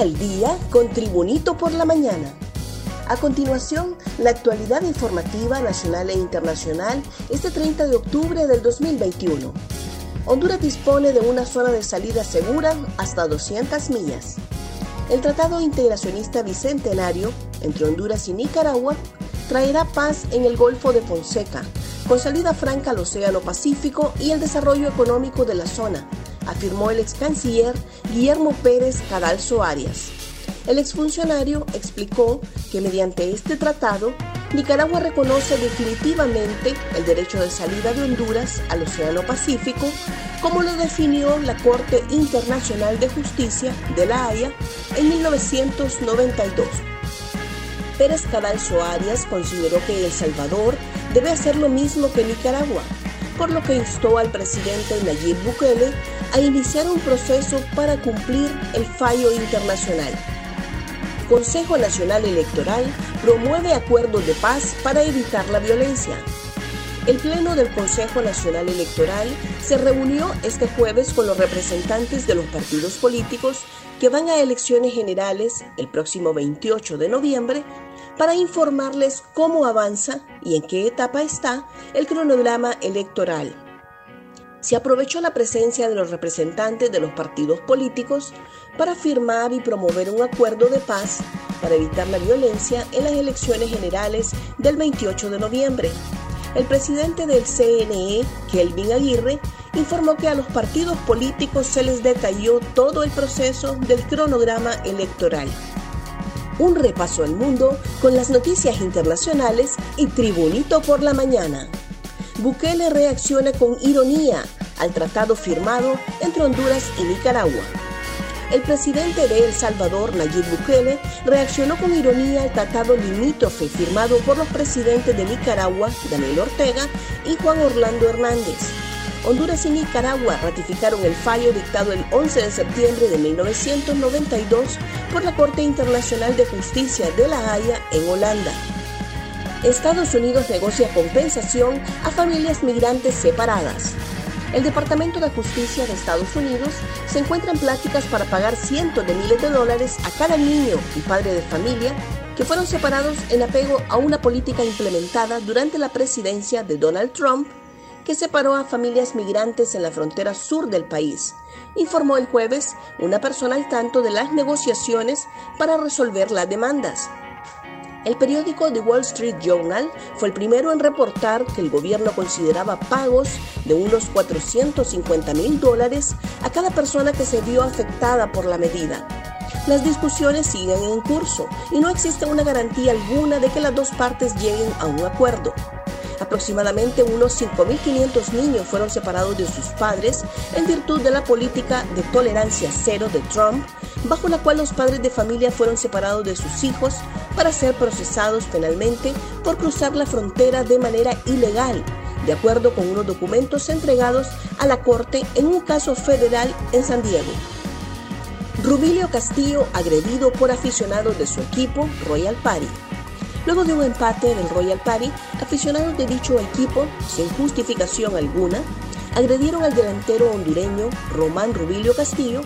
Al día con Tribunito por la mañana. A continuación, la actualidad informativa nacional e internacional este 30 de octubre del 2021. Honduras dispone de una zona de salida segura hasta 200 millas. El Tratado Integracionista Bicentenario entre Honduras y Nicaragua traerá paz en el Golfo de Fonseca, con salida franca al Océano Pacífico y el desarrollo económico de la zona, afirmó el ex canciller Guillermo Pérez Cadalso Arias. El exfuncionario explicó que mediante este tratado, Nicaragua reconoce definitivamente el derecho de salida de Honduras al Océano Pacífico, como lo definió la Corte Internacional de Justicia de La Haya en 1992. Pérez Cadalso Arias consideró que El Salvador debe hacer lo mismo que Nicaragua, por lo que instó al presidente Nayib Bukele a iniciar un proceso para cumplir el fallo internacional. Consejo Nacional Electoral promueve acuerdos de paz para evitar la violencia. El Pleno del Consejo Nacional Electoral se reunió este jueves con los representantes de los partidos políticos que van a elecciones generales el próximo 28 de noviembre para informarles cómo avanza y en qué etapa está el cronograma electoral. Se aprovechó la presencia de los representantes de los partidos políticos para firmar y promover un acuerdo de paz para evitar la violencia en las elecciones generales del 28 de noviembre. El presidente del CNE, Kelvin Aguirre, informó que a los partidos políticos se les detalló todo el proceso del cronograma electoral un repaso al mundo con las noticias internacionales y Tribunito por la mañana. Bukele reacciona con ironía al tratado firmado entre Honduras y Nicaragua. El presidente de El Salvador, Nayib Bukele, reaccionó con ironía al tratado limítrofe firmado por los presidentes de Nicaragua, Daniel Ortega y Juan Orlando Hernández. Honduras y Nicaragua ratificaron el fallo dictado el 11 de septiembre de 1992 por la Corte Internacional de Justicia de La Haya en Holanda. Estados Unidos negocia compensación a familias migrantes separadas. El Departamento de Justicia de Estados Unidos se encuentra en pláticas para pagar cientos de miles de dólares a cada niño y padre de familia que fueron separados en apego a una política implementada durante la presidencia de Donald Trump que separó a familias migrantes en la frontera sur del país, informó el jueves una persona al tanto de las negociaciones para resolver las demandas. El periódico The Wall Street Journal fue el primero en reportar que el gobierno consideraba pagos de unos 450 mil dólares a cada persona que se vio afectada por la medida. Las discusiones siguen en curso y no existe una garantía alguna de que las dos partes lleguen a un acuerdo. Aproximadamente unos 5.500 niños fueron separados de sus padres en virtud de la política de tolerancia cero de Trump, bajo la cual los padres de familia fueron separados de sus hijos para ser procesados penalmente por cruzar la frontera de manera ilegal, de acuerdo con unos documentos entregados a la Corte en un caso federal en San Diego. Rubilio Castillo agredido por aficionados de su equipo Royal Party. Luego de un empate en el Royal Party, aficionados de dicho equipo, sin justificación alguna, agredieron al delantero hondureño Román Rubilio Castillo,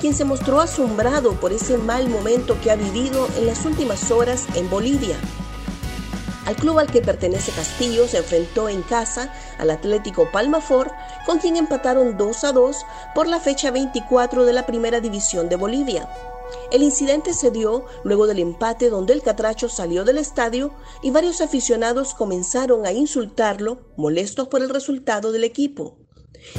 quien se mostró asombrado por ese mal momento que ha vivido en las últimas horas en Bolivia. Al club al que pertenece Castillo se enfrentó en casa al Atlético Palmafor, con quien empataron 2 a 2 por la fecha 24 de la Primera División de Bolivia. El incidente se dio luego del empate donde el catracho salió del estadio y varios aficionados comenzaron a insultarlo, molestos por el resultado del equipo.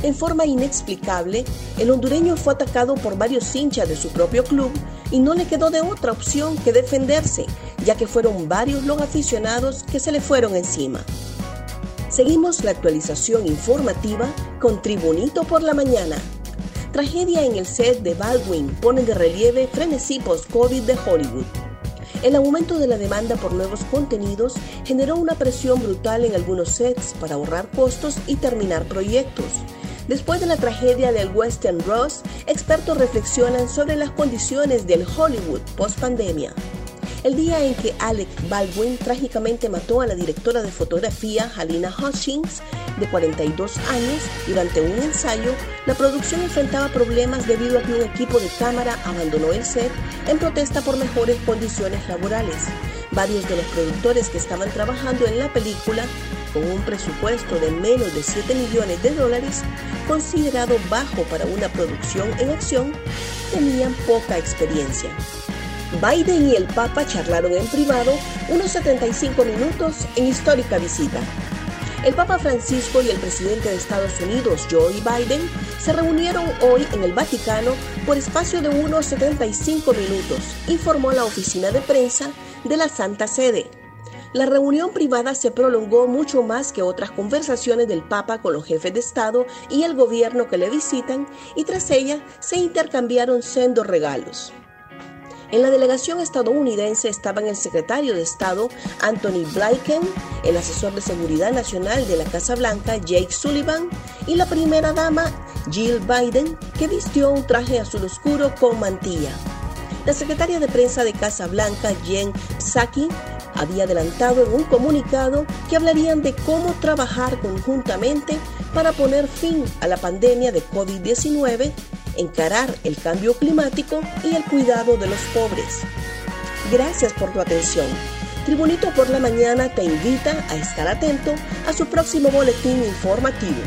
En forma inexplicable, el hondureño fue atacado por varios hinchas de su propio club y no le quedó de otra opción que defenderse, ya que fueron varios los aficionados que se le fueron encima. Seguimos la actualización informativa con Tribunito por la Mañana. Tragedia en el set de Baldwin pone de relieve frenesí post-COVID de Hollywood. El aumento de la demanda por nuevos contenidos generó una presión brutal en algunos sets para ahorrar costos y terminar proyectos. Después de la tragedia del Western Ross, expertos reflexionan sobre las condiciones del Hollywood post-pandemia. El día en que Alec Baldwin trágicamente mató a la directora de fotografía Halina Hutchins, de 42 años, durante un ensayo, la producción enfrentaba problemas debido a que un equipo de cámara abandonó el set en protesta por mejores condiciones laborales. Varios de los productores que estaban trabajando en la película, con un presupuesto de menos de 7 millones de dólares, considerado bajo para una producción en acción, tenían poca experiencia. Biden y el Papa charlaron en privado unos 75 minutos en histórica visita. El Papa Francisco y el presidente de Estados Unidos, Joe Biden, se reunieron hoy en el Vaticano por espacio de unos 75 minutos, informó la oficina de prensa de la Santa Sede. La reunión privada se prolongó mucho más que otras conversaciones del Papa con los jefes de Estado y el gobierno que le visitan y tras ella se intercambiaron sendos regalos. En la delegación estadounidense estaban el secretario de Estado Anthony Blinken, el asesor de seguridad nacional de la Casa Blanca Jake Sullivan y la primera dama Jill Biden, que vistió un traje azul oscuro con mantilla. La secretaria de prensa de Casa Blanca, Jen Psaki, había adelantado en un comunicado que hablarían de cómo trabajar conjuntamente para poner fin a la pandemia de COVID-19 encarar el cambio climático y el cuidado de los pobres. Gracias por tu atención. Tribunito por la Mañana te invita a estar atento a su próximo boletín informativo.